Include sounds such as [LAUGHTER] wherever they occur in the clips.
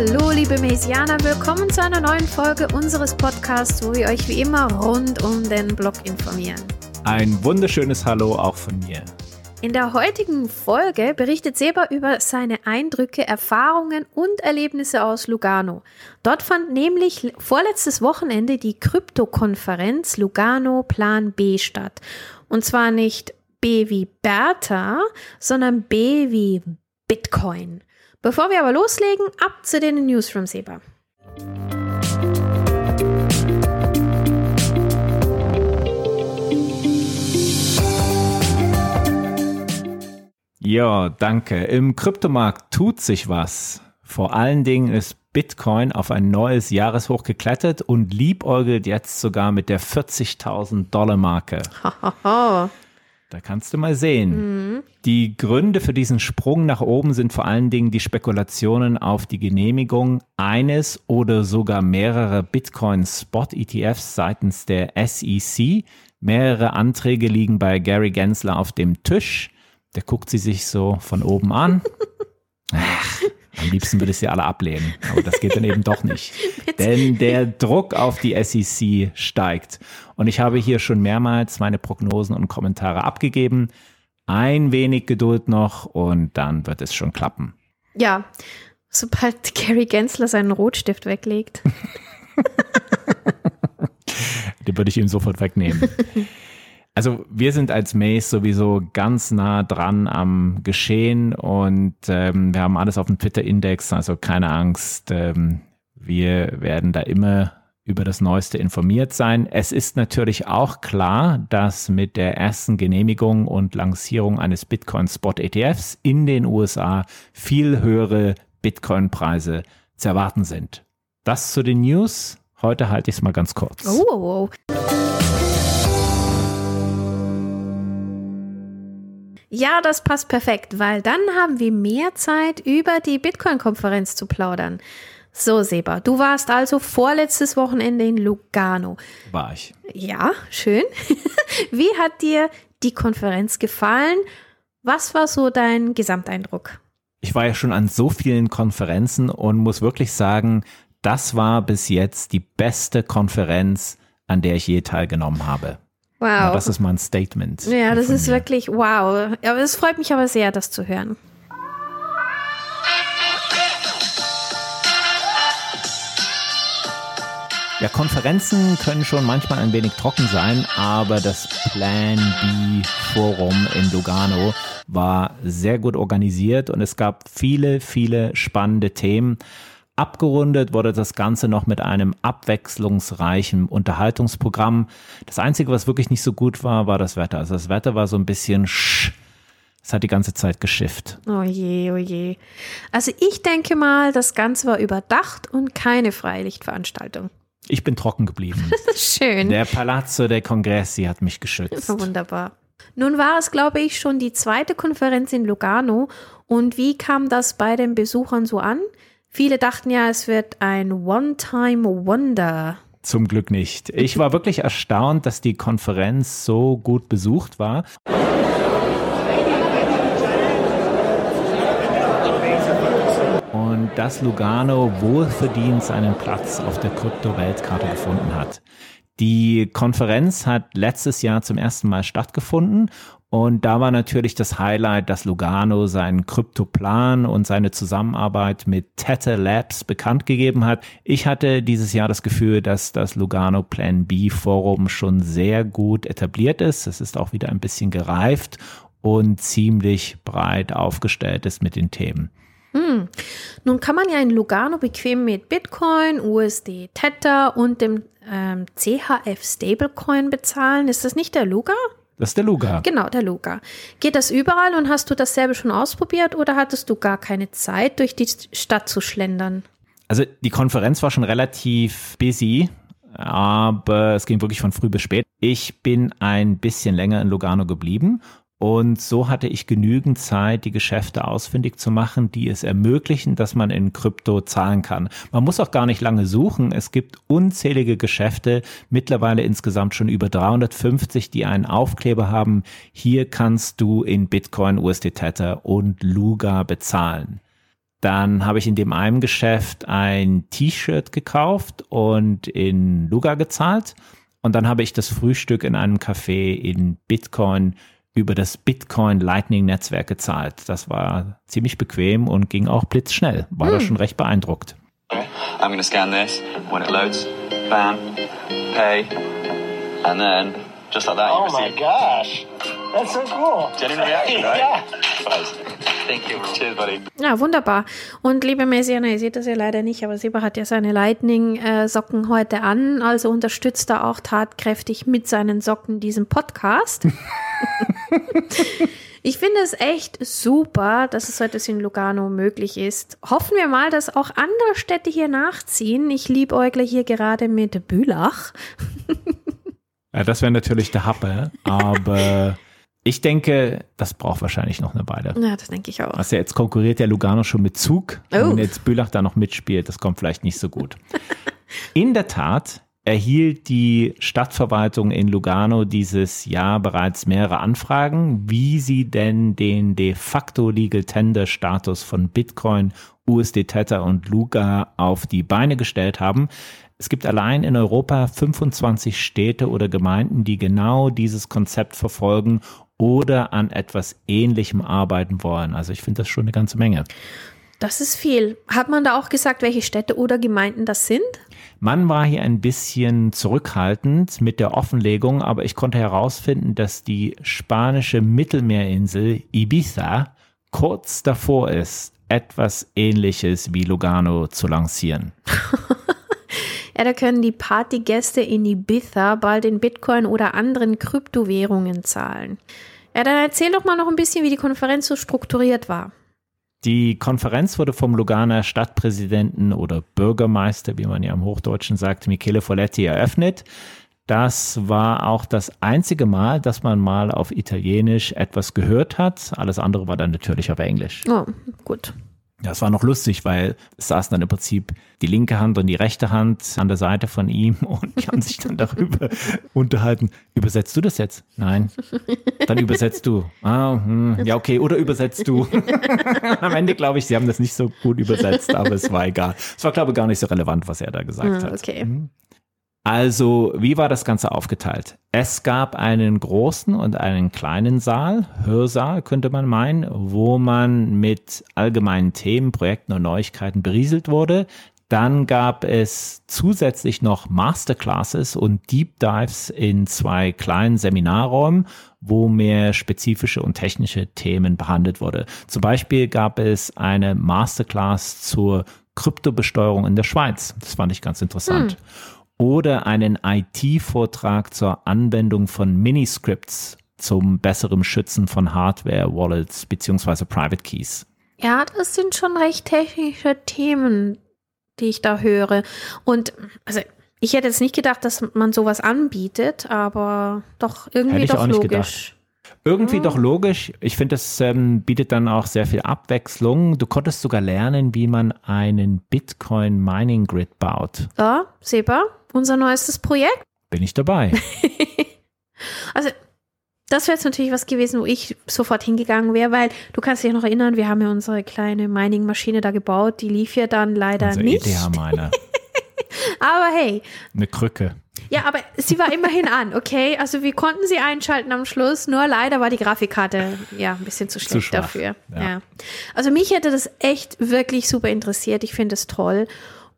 Hallo, liebe Mesianer, willkommen zu einer neuen Folge unseres Podcasts, wo wir euch wie immer rund um den Blog informieren. Ein wunderschönes Hallo auch von mir. In der heutigen Folge berichtet Seba über seine Eindrücke, Erfahrungen und Erlebnisse aus Lugano. Dort fand nämlich vorletztes Wochenende die Krypto-Konferenz Lugano Plan B statt. Und zwar nicht B wie Bertha, sondern B wie Bitcoin. Bevor wir aber loslegen, ab zu den News from Seba. Ja, danke. Im Kryptomarkt tut sich was. Vor allen Dingen ist Bitcoin auf ein neues Jahreshoch geklettert und liebäugelt jetzt sogar mit der 40.000 Dollar Marke. Da kannst du mal sehen. Mhm. Die Gründe für diesen Sprung nach oben sind vor allen Dingen die Spekulationen auf die Genehmigung eines oder sogar mehrerer Bitcoin-Spot-ETFs seitens der SEC. Mehrere Anträge liegen bei Gary Gensler auf dem Tisch. Der guckt sie sich so von oben an. [LAUGHS] Ach, am liebsten würde ich sie alle ablehnen, aber das geht dann eben doch nicht. [LAUGHS] Denn der Druck auf die SEC steigt. Und ich habe hier schon mehrmals meine Prognosen und Kommentare abgegeben. Ein wenig Geduld noch und dann wird es schon klappen. Ja, sobald Gary Gensler seinen Rotstift weglegt. [LAUGHS] Den würde ich ihm sofort wegnehmen. Also wir sind als Maze sowieso ganz nah dran am Geschehen und ähm, wir haben alles auf dem Twitter-Index, also keine Angst. Ähm, wir werden da immer über das Neueste informiert sein. Es ist natürlich auch klar, dass mit der ersten Genehmigung und Lancierung eines Bitcoin-Spot-ETFs in den USA viel höhere Bitcoin-Preise zu erwarten sind. Das zu den News. Heute halte ich es mal ganz kurz. Oh, oh, oh. Ja, das passt perfekt, weil dann haben wir mehr Zeit, über die Bitcoin-Konferenz zu plaudern. So, Seba, du warst also vorletztes Wochenende in Lugano. War ich. Ja, schön. [LAUGHS] Wie hat dir die Konferenz gefallen? Was war so dein Gesamteindruck? Ich war ja schon an so vielen Konferenzen und muss wirklich sagen, das war bis jetzt die beste Konferenz, an der ich je teilgenommen habe. Wow. Ja, das ist mal ein Statement. Ja, das ist mir. wirklich wow. Aber es freut mich aber sehr, das zu hören. Ja, Konferenzen können schon manchmal ein wenig trocken sein, aber das Plan B Forum in Lugano war sehr gut organisiert und es gab viele, viele spannende Themen. Abgerundet wurde das Ganze noch mit einem abwechslungsreichen Unterhaltungsprogramm. Das Einzige, was wirklich nicht so gut war, war das Wetter. Also das Wetter war so ein bisschen sch. Es hat die ganze Zeit geschifft. Oh je, oh je. Also ich denke mal, das Ganze war überdacht und keine Freilichtveranstaltung. Ich bin trocken geblieben. [LAUGHS] Schön. Der Palazzo dei Congressi hat mich geschützt. Wunderbar. Nun war es, glaube ich, schon die zweite Konferenz in Lugano. Und wie kam das bei den Besuchern so an? Viele dachten ja, es wird ein One-Time-Wonder. Zum Glück nicht. Ich war wirklich erstaunt, dass die Konferenz so gut besucht war. Und dass Lugano wohlverdient seinen Platz auf der Krypto-Weltkarte gefunden hat. Die Konferenz hat letztes Jahr zum ersten Mal stattgefunden und da war natürlich das Highlight, dass Lugano seinen Kryptoplan und seine Zusammenarbeit mit Tether Labs bekannt gegeben hat. Ich hatte dieses Jahr das Gefühl, dass das Lugano Plan B Forum schon sehr gut etabliert ist. Es ist auch wieder ein bisschen gereift und ziemlich breit aufgestellt ist mit den Themen. Hm. Nun kann man ja in Lugano bequem mit Bitcoin, USD Tether und dem ähm, CHF Stablecoin bezahlen. Ist das nicht der Luga? Das ist der Luga. Genau, der Luga. Geht das überall und hast du dasselbe schon ausprobiert oder hattest du gar keine Zeit, durch die Stadt zu schlendern? Also die Konferenz war schon relativ busy, aber es ging wirklich von früh bis spät. Ich bin ein bisschen länger in Lugano geblieben und so hatte ich genügend Zeit, die Geschäfte ausfindig zu machen, die es ermöglichen, dass man in Krypto zahlen kann. Man muss auch gar nicht lange suchen. Es gibt unzählige Geschäfte, mittlerweile insgesamt schon über 350, die einen Aufkleber haben. Hier kannst du in Bitcoin, USD Tether und Luga bezahlen. Dann habe ich in dem einen Geschäft ein T-Shirt gekauft und in Luga gezahlt. Und dann habe ich das Frühstück in einem Café in Bitcoin über das Bitcoin Lightning Netzwerk gezahlt. Das war ziemlich bequem und ging auch blitzschnell. War hm. da schon recht beeindruckt. I'm going to scan this when it loads. Bam, pay, and then just like that. Oh my gosh, that's so cool. Genuine reaction, right? yeah. Thank you. Cheers, buddy. Ja, wunderbar. Und liebe Messianer, ihr seht das ja leider nicht, aber Seba hat ja seine Lightning-Socken heute an, also unterstützt er auch tatkräftig mit seinen Socken diesen Podcast. [LAUGHS] Ich finde es echt super, dass es so etwas in Lugano möglich ist. Hoffen wir mal, dass auch andere Städte hier nachziehen. Ich liebe liebäugle hier gerade mit Bülach. Ja, das wäre natürlich der Happe, aber ich denke, das braucht wahrscheinlich noch eine Weile. Ja, das denke ich auch. Also jetzt konkurriert der Lugano schon mit Zug. Oh. Und jetzt Bülach da noch mitspielt, das kommt vielleicht nicht so gut. [LAUGHS] In der Tat erhielt die Stadtverwaltung in Lugano dieses Jahr bereits mehrere Anfragen, wie sie denn den de facto Legal Tender Status von Bitcoin, USD Tether und Luga auf die Beine gestellt haben. Es gibt allein in Europa 25 Städte oder Gemeinden, die genau dieses Konzept verfolgen oder an etwas Ähnlichem arbeiten wollen. Also ich finde das schon eine ganze Menge. Das ist viel. Hat man da auch gesagt, welche Städte oder Gemeinden das sind? Man war hier ein bisschen zurückhaltend mit der Offenlegung, aber ich konnte herausfinden, dass die spanische Mittelmeerinsel Ibiza kurz davor ist, etwas Ähnliches wie Lugano zu lancieren. [LAUGHS] ja, da können die Partygäste in Ibiza bald in Bitcoin oder anderen Kryptowährungen zahlen. Ja, dann erzähl doch mal noch ein bisschen, wie die Konferenz so strukturiert war. Die Konferenz wurde vom Luganer Stadtpräsidenten oder Bürgermeister, wie man ja im Hochdeutschen sagt, Michele Folletti eröffnet. Das war auch das einzige Mal, dass man mal auf Italienisch etwas gehört hat. Alles andere war dann natürlich auf Englisch. Oh, gut. Das war noch lustig, weil es saßen dann im Prinzip die linke Hand und die rechte Hand an der Seite von ihm [LAUGHS] und die haben sich dann darüber unterhalten. Übersetzt du das jetzt? Nein. Dann übersetzt du. Ah, hm, ja, okay. Oder übersetzt du. [LAUGHS] Am Ende glaube ich, sie haben das nicht so gut übersetzt, aber es war egal. Es war, glaube ich, gar nicht so relevant, was er da gesagt ah, hat. Okay. Also, wie war das Ganze aufgeteilt? Es gab einen großen und einen kleinen Saal, Hörsaal könnte man meinen, wo man mit allgemeinen Themen, Projekten und Neuigkeiten berieselt wurde. Dann gab es zusätzlich noch Masterclasses und Deep Dives in zwei kleinen Seminarräumen, wo mehr spezifische und technische Themen behandelt wurde. Zum Beispiel gab es eine Masterclass zur Kryptobesteuerung in der Schweiz. Das fand ich ganz interessant. Hm oder einen IT-Vortrag zur Anwendung von Miniscripts zum besseren Schützen von Hardware, Wallets beziehungsweise Private Keys. Ja, das sind schon recht technische Themen, die ich da höre. Und also ich hätte jetzt nicht gedacht, dass man sowas anbietet, aber doch irgendwie doch logisch. Gedacht. Irgendwie hm. doch logisch. Ich finde, es ähm, bietet dann auch sehr viel Abwechslung. Du konntest sogar lernen, wie man einen Bitcoin Mining Grid baut. Ja, Seba, unser neuestes Projekt. Bin ich dabei. [LAUGHS] also, das wäre jetzt natürlich was gewesen, wo ich sofort hingegangen wäre, weil du kannst dich noch erinnern, wir haben ja unsere kleine Mining-Maschine da gebaut, die lief ja dann leider Unser nicht. ETH-Miner. [LAUGHS] Aber hey. Eine Krücke. Ja, aber sie war immerhin an, okay? Also wir konnten sie einschalten am Schluss, nur leider war die Grafikkarte ja ein bisschen zu schlecht zu dafür. Ja. ja. Also mich hätte das echt wirklich super interessiert. Ich finde es toll.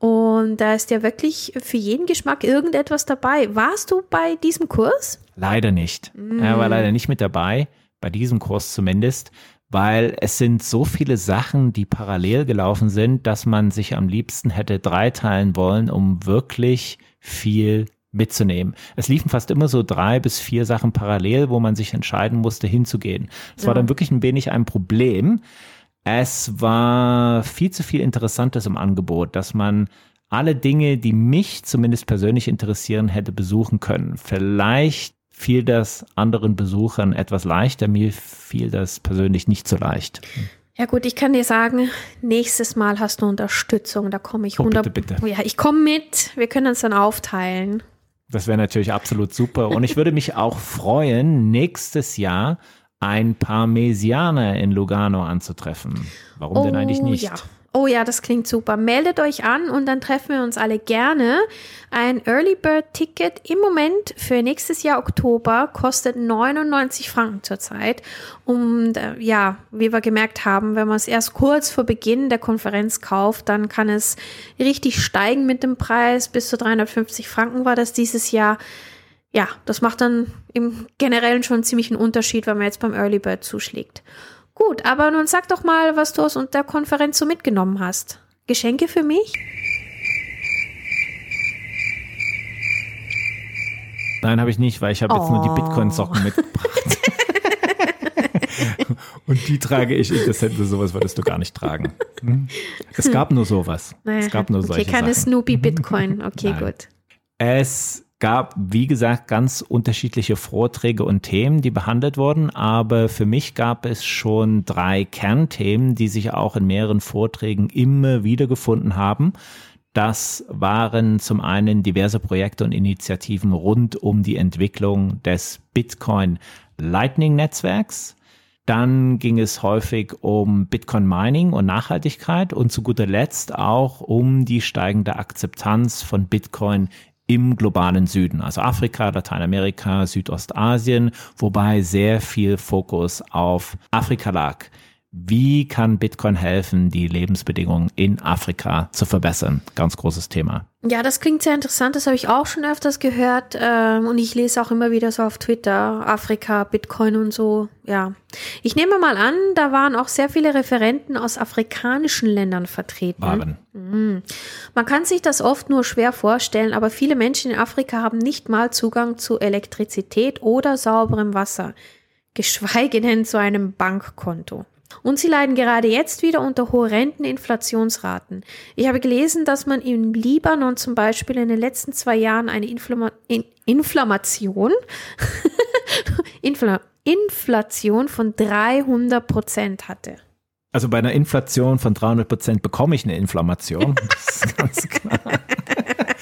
Und da ist ja wirklich für jeden Geschmack irgendetwas dabei. Warst du bei diesem Kurs? Leider nicht. Mm. Er war leider nicht mit dabei, bei diesem Kurs zumindest, weil es sind so viele Sachen, die parallel gelaufen sind, dass man sich am liebsten hätte dreiteilen wollen, um wirklich viel mitzunehmen. Es liefen fast immer so drei bis vier Sachen parallel, wo man sich entscheiden musste, hinzugehen. Es ja. war dann wirklich ein wenig ein Problem, es war viel zu viel Interessantes im Angebot, dass man alle Dinge, die mich zumindest persönlich interessieren, hätte besuchen können. Vielleicht fiel das anderen Besuchern etwas leichter, mir fiel das persönlich nicht so leicht. Ja gut, ich kann dir sagen, nächstes Mal hast du Unterstützung, da komme ich 100 oh, bitte, bitte. Ja, ich komme mit, wir können uns dann aufteilen. Das wäre natürlich absolut super und ich würde mich auch freuen, nächstes Jahr ein paar Mesianer in Lugano anzutreffen. Warum oh, denn eigentlich nicht? Ja. Oh ja, das klingt super. Meldet euch an und dann treffen wir uns alle gerne. Ein Early Bird Ticket im Moment für nächstes Jahr Oktober kostet 99 Franken zurzeit. Und äh, ja, wie wir gemerkt haben, wenn man es erst kurz vor Beginn der Konferenz kauft, dann kann es richtig steigen mit dem Preis. Bis zu 350 Franken war das dieses Jahr. Ja, das macht dann im Generellen schon ziemlich einen Unterschied, wenn man jetzt beim Early Bird zuschlägt. Gut, aber nun sag doch mal, was du aus der Konferenz so mitgenommen hast. Geschenke für mich? Nein, habe ich nicht, weil ich habe jetzt oh. nur die oh. Bitcoin-Socken mitgebracht. [LAUGHS] Und die trage ich. Das hätte sowas würdest du gar nicht tragen. Hm? Es gab nur sowas. Naja, es gab nur solche okay, keine Sachen. Snoopy Bitcoin. [LAUGHS] Okay, Nein. gut. Es gab, wie gesagt, ganz unterschiedliche Vorträge und Themen, die behandelt wurden, aber für mich gab es schon drei Kernthemen, die sich auch in mehreren Vorträgen immer wieder gefunden haben. Das waren zum einen diverse Projekte und Initiativen rund um die Entwicklung des Bitcoin Lightning Netzwerks. Dann ging es häufig um Bitcoin Mining und Nachhaltigkeit und zu guter Letzt auch um die steigende Akzeptanz von Bitcoin im globalen Süden, also Afrika, Lateinamerika, Südostasien, wobei sehr viel Fokus auf Afrika lag. Wie kann Bitcoin helfen, die Lebensbedingungen in Afrika zu verbessern? Ganz großes Thema. Ja, das klingt sehr interessant. Das habe ich auch schon öfters gehört. Ähm, und ich lese auch immer wieder so auf Twitter, Afrika, Bitcoin und so. Ja. Ich nehme mal an, da waren auch sehr viele Referenten aus afrikanischen Ländern vertreten. Waren. Mhm. Man kann sich das oft nur schwer vorstellen, aber viele Menschen in Afrika haben nicht mal Zugang zu Elektrizität oder sauberem Wasser. Geschweige denn zu einem Bankkonto. Und sie leiden gerade jetzt wieder unter horrenden Inflationsraten. Ich habe gelesen, dass man im Libanon zum Beispiel in den letzten zwei Jahren eine Inflama in Inflammation, [LAUGHS] Infl Inflation von 300 Prozent hatte. Also bei einer Inflation von 300 Prozent bekomme ich eine Inflammation. [LAUGHS] Das ist ganz klar.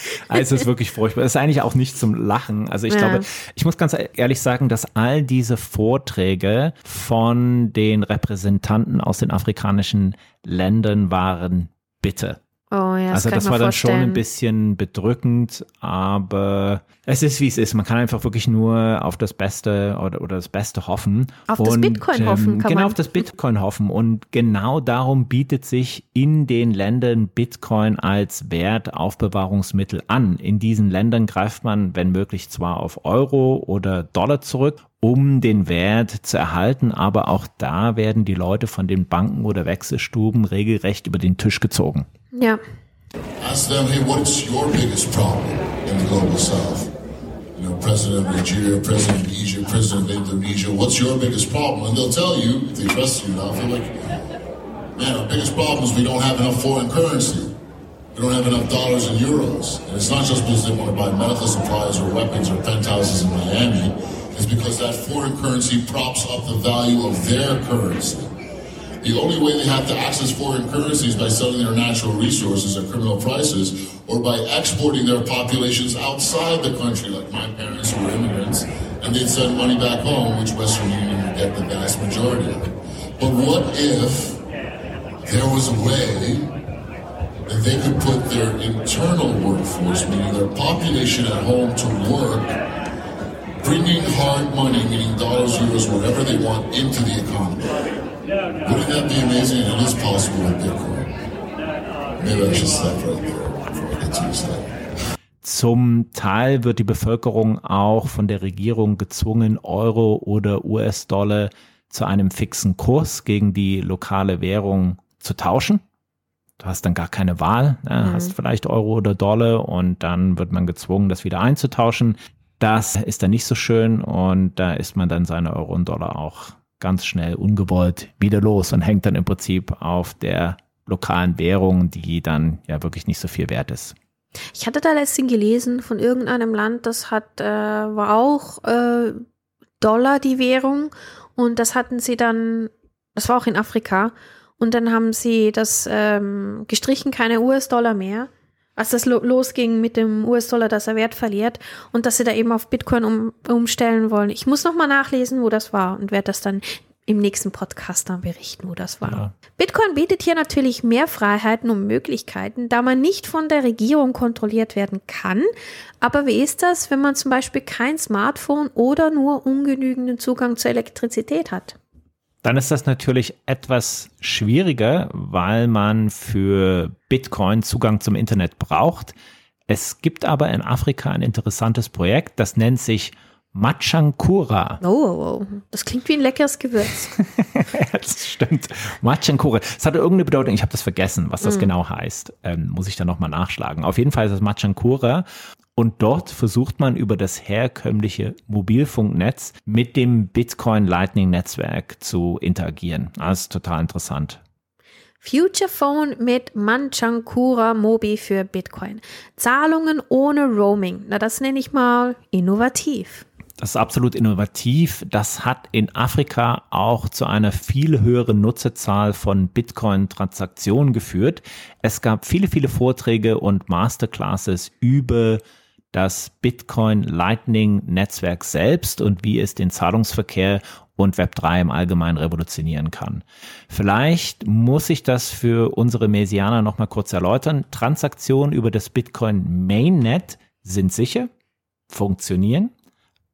[LAUGHS] Also es ist wirklich furchtbar. Das ist eigentlich auch nicht zum Lachen. Also ich ja. glaube, ich muss ganz ehrlich sagen, dass all diese Vorträge von den Repräsentanten aus den afrikanischen Ländern waren bitte. Oh ja, das also das war dann vorstellen. schon ein bisschen bedrückend, aber es ist wie es ist. Man kann einfach wirklich nur auf das Beste oder, oder das Beste hoffen. Auf und, das Bitcoin ähm, hoffen, kann Genau, man. auf das Bitcoin hoffen. Und genau darum bietet sich in den Ländern Bitcoin als Wertaufbewahrungsmittel an. In diesen Ländern greift man, wenn möglich, zwar auf Euro oder Dollar zurück, um den Wert zu erhalten, aber auch da werden die Leute von den Banken oder Wechselstuben regelrecht über den Tisch gezogen. Ja. Ask them, hey, what's your biggest problem in the global south? You know, president of Nigeria, president of Egypt, president of Indonesia, what's your biggest problem? And they'll tell you, if they trust you enough, they're like, man, our biggest problem is we don't have enough foreign currency. We don't have enough dollars and euros. And it's not just because they want to buy medical supplies or weapons or penthouses in Miami. It's because that foreign currency props up the value of their currency. The only way they have to access foreign currencies by selling their natural resources at criminal prices or by exporting their populations outside the country, like my parents were immigrants, and they'd send money back home, which Western Union would get the vast majority of it. But what if there was a way that they could put their internal workforce, meaning their population at home, to work, bringing hard money, meaning dollars, euros, whatever they want, into the economy? Wouldn't that be amazing? It is possible with Bitcoin. Maybe I should stop right there before I get too excited. Zum Teil wird die Bevölkerung auch von der Regierung gezwungen, Euro oder US-Dollar zu einem fixen Kurs gegen die lokale Währung zu tauschen. Du hast dann gar keine Wahl, ne? mhm. hast vielleicht Euro oder Dollar und dann wird man gezwungen, das wieder einzutauschen. Das ist dann nicht so schön und da ist man dann seine Euro und Dollar auch ganz schnell ungewollt wieder los und hängt dann im Prinzip auf der lokalen Währung, die dann ja wirklich nicht so viel wert ist. Ich hatte da letztens gelesen von irgendeinem Land, das hat, äh, war auch äh, Dollar die Währung und das hatten sie dann, das war auch in Afrika und dann haben sie das ähm, gestrichen, keine US-Dollar mehr als das lo losging mit dem US-Dollar, dass er Wert verliert und dass sie da eben auf Bitcoin um, umstellen wollen. Ich muss nochmal nachlesen, wo das war und werde das dann im nächsten Podcast dann berichten, wo das war. Ja. Bitcoin bietet hier natürlich mehr Freiheiten und Möglichkeiten, da man nicht von der Regierung kontrolliert werden kann. Aber wie ist das, wenn man zum Beispiel kein Smartphone oder nur ungenügenden Zugang zur Elektrizität hat? Dann ist das natürlich etwas schwieriger, weil man für Bitcoin Zugang zum Internet braucht. Es gibt aber in Afrika ein interessantes Projekt, das nennt sich Machankura. Oh, das klingt wie ein leckeres Gewürz. [LAUGHS] das stimmt. Machankura. Es hatte irgendeine Bedeutung. Ich habe das vergessen, was das mm. genau heißt. Ähm, muss ich da nochmal nachschlagen. Auf jeden Fall ist es Machankura. Und dort versucht man über das herkömmliche Mobilfunknetz mit dem Bitcoin Lightning Netzwerk zu interagieren. Das ist total interessant. Future Phone mit Manchankura Mobi für Bitcoin. Zahlungen ohne Roaming. Na, das nenne ich mal innovativ. Das ist absolut innovativ. Das hat in Afrika auch zu einer viel höheren Nutzerzahl von Bitcoin-Transaktionen geführt. Es gab viele, viele Vorträge und Masterclasses über das Bitcoin Lightning Netzwerk selbst und wie es den Zahlungsverkehr und Web3 im Allgemeinen revolutionieren kann. Vielleicht muss ich das für unsere Mesianer nochmal kurz erläutern. Transaktionen über das Bitcoin Mainnet sind sicher, funktionieren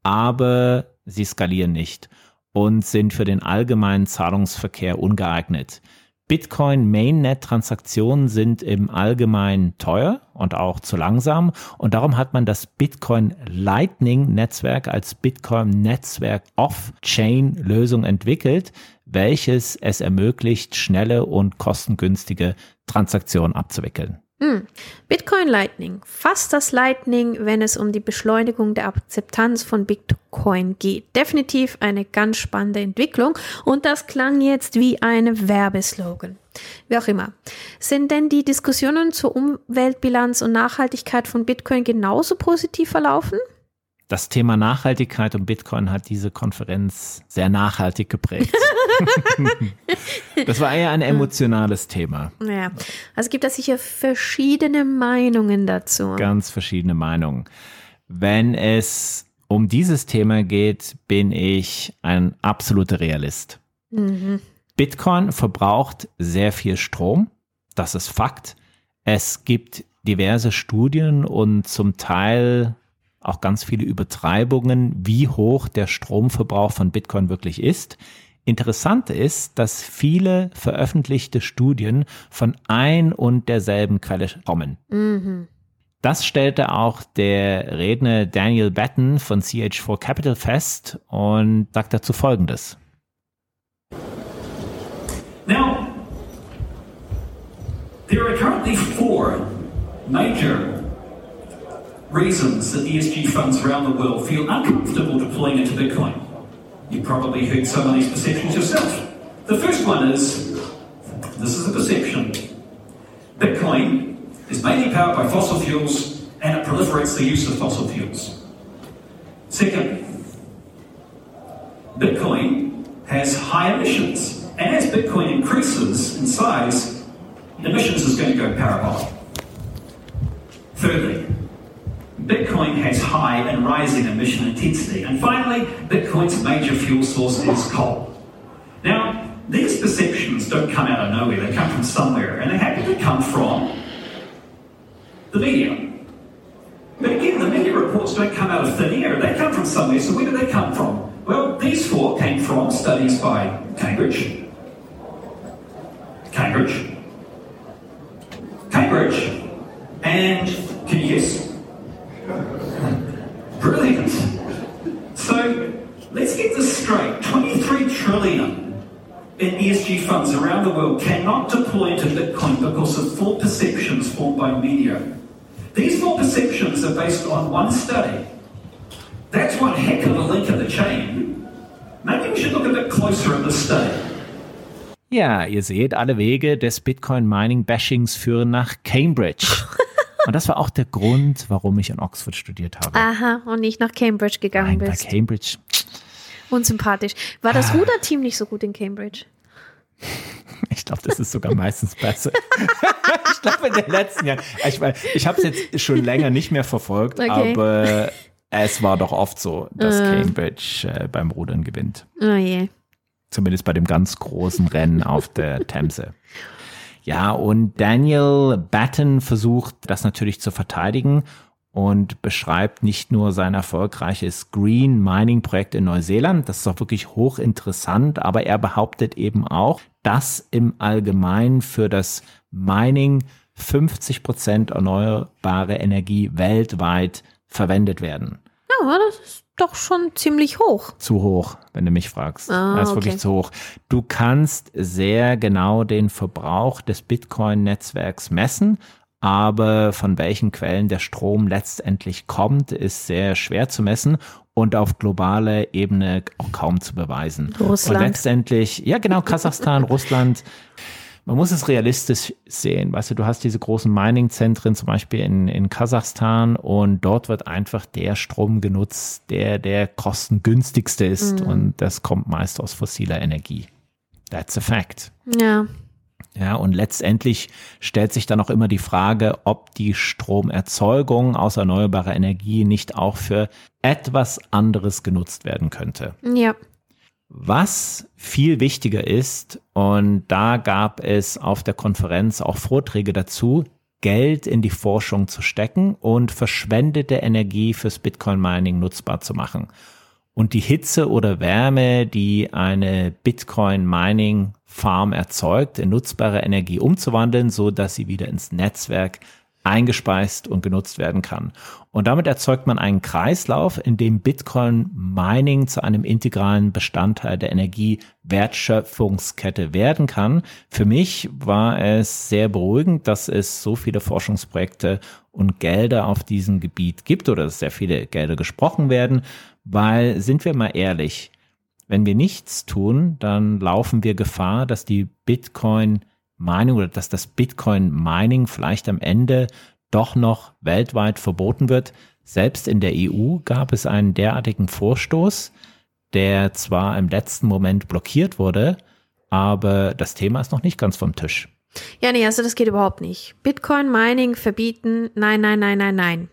aber sie skalieren nicht und sind für den allgemeinen Zahlungsverkehr ungeeignet. Bitcoin Mainnet Transaktionen sind im Allgemeinen teuer und auch zu langsam und darum hat man das Bitcoin Lightning Netzwerk als Bitcoin Netzwerk Off-Chain Lösung entwickelt, welches es ermöglicht, schnelle und kostengünstige Transaktionen abzuwickeln. Hm. Bitcoin Lightning. Fast das Lightning, wenn es um die Beschleunigung der Akzeptanz von Bitcoin geht. Definitiv eine ganz spannende Entwicklung und das klang jetzt wie eine Werbeslogan. Wie auch immer. Sind denn die Diskussionen zur Umweltbilanz und Nachhaltigkeit von Bitcoin genauso positiv verlaufen? Das Thema Nachhaltigkeit und Bitcoin hat diese Konferenz sehr nachhaltig geprägt. [LAUGHS] das war eher ein emotionales Thema. Ja, also gibt es sicher verschiedene Meinungen dazu. Ganz verschiedene Meinungen. Wenn es um dieses Thema geht, bin ich ein absoluter Realist. Mhm. Bitcoin verbraucht sehr viel Strom. Das ist Fakt. Es gibt diverse Studien und zum Teil auch ganz viele Übertreibungen, wie hoch der Stromverbrauch von Bitcoin wirklich ist. Interessant ist, dass viele veröffentlichte Studien von ein und derselben Quelle kommen. Mhm. Das stellte auch der Redner Daniel Batten von CH4 Capital fest und sagt dazu Folgendes. Now, there are currently four major reasons that ESG funds around the world feel uncomfortable deploying into Bitcoin. You probably heard some of these perceptions yourself. The first one is this is a perception. Bitcoin is mainly powered by fossil fuels and it proliferates the use of fossil fuels. Second, Bitcoin has high emissions, and as Bitcoin increases in size, emissions is going to go parabolic. Thirdly, Bitcoin has high and rising emission intensity. And finally, Bitcoin's major fuel source is coal. Now, these perceptions don't come out of nowhere, they come from somewhere, and they happen to come from the media. But again, the media reports don't come out of thin air, they come from somewhere, so where do they come from? Well, these four came from studies by Cambridge, are based on one study. That's one heck of a link in the chain. Maybe we should look a bit closer at this study. Ja, ihr seht, alle Wege des Bitcoin-Mining-Bashings führen nach Cambridge. [LAUGHS] Und das war auch der Grund, warum ich in Oxford studiert habe. Aha, und nicht nach Cambridge gegangen Nein, bist. Cambridge. Unsympathisch. War das ah. Ruderteam nicht so gut in Cambridge? Glaube, das ist sogar meistens besser. [LAUGHS] ich glaube, in den letzten Jahren. Ich, ich habe es jetzt schon länger nicht mehr verfolgt, okay. aber es war doch oft so, dass uh. Cambridge äh, beim Rudern gewinnt. Oh je. Zumindest bei dem ganz großen Rennen auf der [LAUGHS] Themse. Ja, und Daniel Batten versucht das natürlich zu verteidigen und beschreibt nicht nur sein erfolgreiches Green Mining Projekt in Neuseeland, das ist auch wirklich hochinteressant, aber er behauptet eben auch, dass im Allgemeinen für das Mining 50 Prozent erneuerbare Energie weltweit verwendet werden. Ja, das ist doch schon ziemlich hoch. Zu hoch, wenn du mich fragst. Ah, das ist okay. wirklich zu hoch. Du kannst sehr genau den Verbrauch des Bitcoin-Netzwerks messen, aber von welchen Quellen der Strom letztendlich kommt, ist sehr schwer zu messen und auf globaler Ebene auch kaum zu beweisen. Russland. Und letztendlich, ja genau, Kasachstan, [LAUGHS] Russland. Man muss es realistisch sehen. Weißt du, du hast diese großen Mining-Zentren zum Beispiel in, in Kasachstan und dort wird einfach der Strom genutzt, der der kostengünstigste ist und das kommt meist aus fossiler Energie. That's a fact. Ja. Ja, und letztendlich stellt sich dann auch immer die Frage, ob die Stromerzeugung aus erneuerbarer Energie nicht auch für etwas anderes genutzt werden könnte. Ja. Was viel wichtiger ist, und da gab es auf der Konferenz auch Vorträge dazu, Geld in die Forschung zu stecken und verschwendete Energie fürs Bitcoin-Mining nutzbar zu machen. Und die Hitze oder Wärme, die eine Bitcoin-Mining-Farm erzeugt, in nutzbare Energie umzuwandeln, so dass sie wieder ins Netzwerk eingespeist und genutzt werden kann. Und damit erzeugt man einen Kreislauf, in dem Bitcoin Mining zu einem integralen Bestandteil der Energiewertschöpfungskette werden kann. Für mich war es sehr beruhigend, dass es so viele Forschungsprojekte und Gelder auf diesem Gebiet gibt oder dass sehr viele Gelder gesprochen werden, weil sind wir mal ehrlich, wenn wir nichts tun, dann laufen wir Gefahr, dass die Bitcoin Mining oder dass das Bitcoin Mining vielleicht am Ende doch noch weltweit verboten wird. Selbst in der EU gab es einen derartigen Vorstoß, der zwar im letzten Moment blockiert wurde, aber das Thema ist noch nicht ganz vom Tisch. Ja, nee, also das geht überhaupt nicht. Bitcoin Mining verbieten, nein, nein, nein, nein, nein.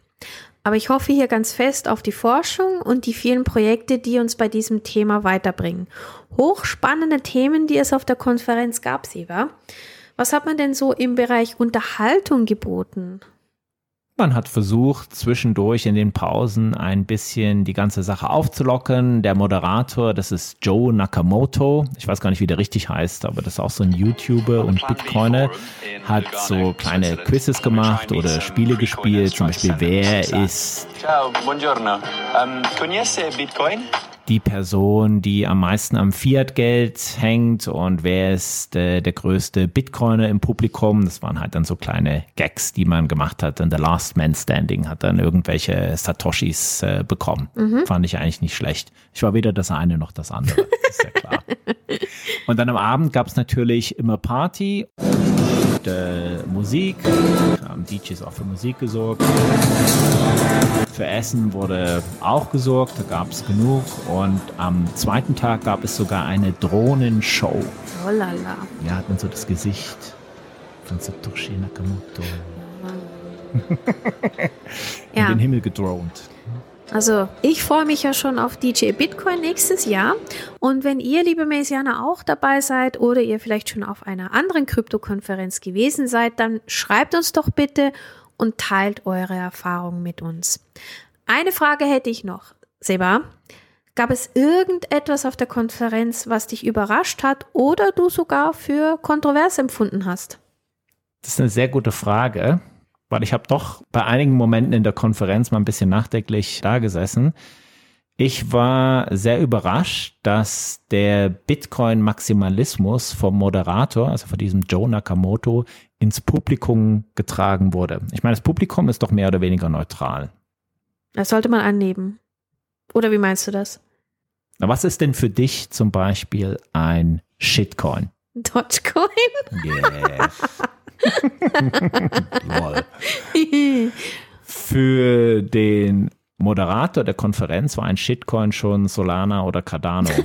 Aber ich hoffe hier ganz fest auf die Forschung und die vielen Projekte, die uns bei diesem Thema weiterbringen. Hochspannende Themen, die es auf der Konferenz gab, Seba. Was hat man denn so im Bereich Unterhaltung geboten? Man hat versucht, zwischendurch in den Pausen ein bisschen die ganze Sache aufzulockern. Der Moderator, das ist Joe Nakamoto. Ich weiß gar nicht, wie der richtig heißt, aber das ist auch so ein YouTuber und Bitcoiner. Hat so kleine Quizzes gemacht oder Spiele gespielt. Zum Beispiel, wer ist Ciao, buongiorno. Um, conosce Bitcoin? Die Person, die am meisten am Fiat-Geld hängt und wer ist äh, der größte Bitcoiner im Publikum. Das waren halt dann so kleine Gags, die man gemacht hat. Und The Last Man Standing hat dann irgendwelche Satoshis äh, bekommen. Fand ich eigentlich nicht schlecht. Ich war weder das eine noch das andere, ist ja klar. [LAUGHS] und dann am Abend gab es natürlich immer Party. Und, äh, Musik, haben DJs auch für Musik gesorgt. Für Essen wurde auch gesorgt, da gab es genug. Und am zweiten Tag gab es sogar eine Drohnenshow. Oh la la. Ja, hat man so das Gesicht von Satoshi Nakamoto [LAUGHS] in Ja. den Himmel gedroht. Also, ich freue mich ja schon auf DJ Bitcoin nächstes Jahr. Und wenn ihr, liebe Mesianer, auch dabei seid oder ihr vielleicht schon auf einer anderen Krypto-Konferenz gewesen seid, dann schreibt uns doch bitte und teilt eure Erfahrungen mit uns. Eine Frage hätte ich noch. Seba, gab es irgendetwas auf der Konferenz, was dich überrascht hat oder du sogar für kontrovers empfunden hast? Das ist eine sehr gute Frage, weil ich habe doch bei einigen Momenten in der Konferenz mal ein bisschen nachdenklich da gesessen. Ich war sehr überrascht, dass der Bitcoin-Maximalismus vom Moderator, also von diesem Joe Nakamoto, ins Publikum getragen wurde. Ich meine, das Publikum ist doch mehr oder weniger neutral. Das sollte man annehmen. Oder wie meinst du das? Na, was ist denn für dich zum Beispiel ein Shitcoin? Dogecoin? Yeah. [LAUGHS] Für den Moderator der Konferenz war ein Shitcoin schon Solana oder Cardano. [LAUGHS]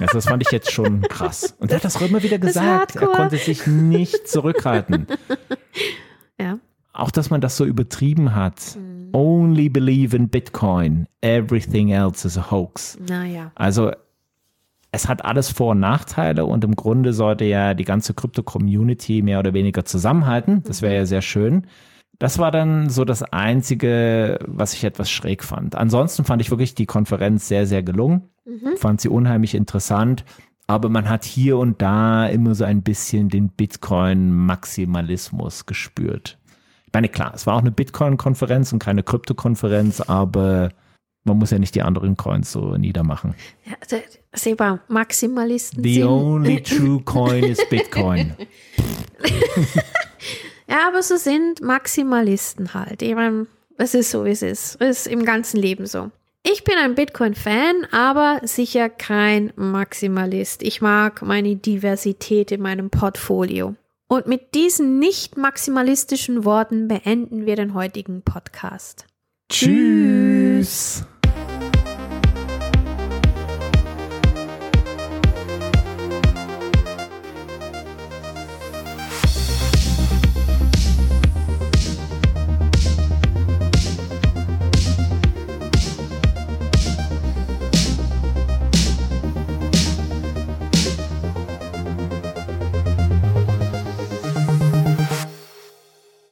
Also das fand ich jetzt schon krass. Und er hat das auch immer wieder gesagt. Er konnte sich nicht zurückhalten. [LAUGHS] Ja. Auch, dass man das so übertrieben hat. Mhm. Only believe in Bitcoin. Everything else is a hoax. Naja. Also es hat alles Vor- und Nachteile und im Grunde sollte ja die ganze Krypto-Community mehr oder weniger zusammenhalten. Das wäre ja sehr schön. Das war dann so das Einzige, was ich etwas schräg fand. Ansonsten fand ich wirklich die Konferenz sehr, sehr gelungen. Mhm. Fand sie unheimlich interessant. Aber man hat hier und da immer so ein bisschen den Bitcoin-Maximalismus gespürt. Ich meine, klar, es war auch eine Bitcoin-Konferenz und keine Krypto-Konferenz, aber man muss ja nicht die anderen Coins so niedermachen. Ja, Seba, Maximalisten The only [LAUGHS] true coin is Bitcoin. [LAUGHS] ja, aber so sind Maximalisten halt. Ich meine, es ist so, wie es ist. Es ist im ganzen Leben so. Ich bin ein Bitcoin-Fan, aber sicher kein Maximalist. Ich mag meine Diversität in meinem Portfolio. Und mit diesen nicht maximalistischen Worten beenden wir den heutigen Podcast. Tschüss.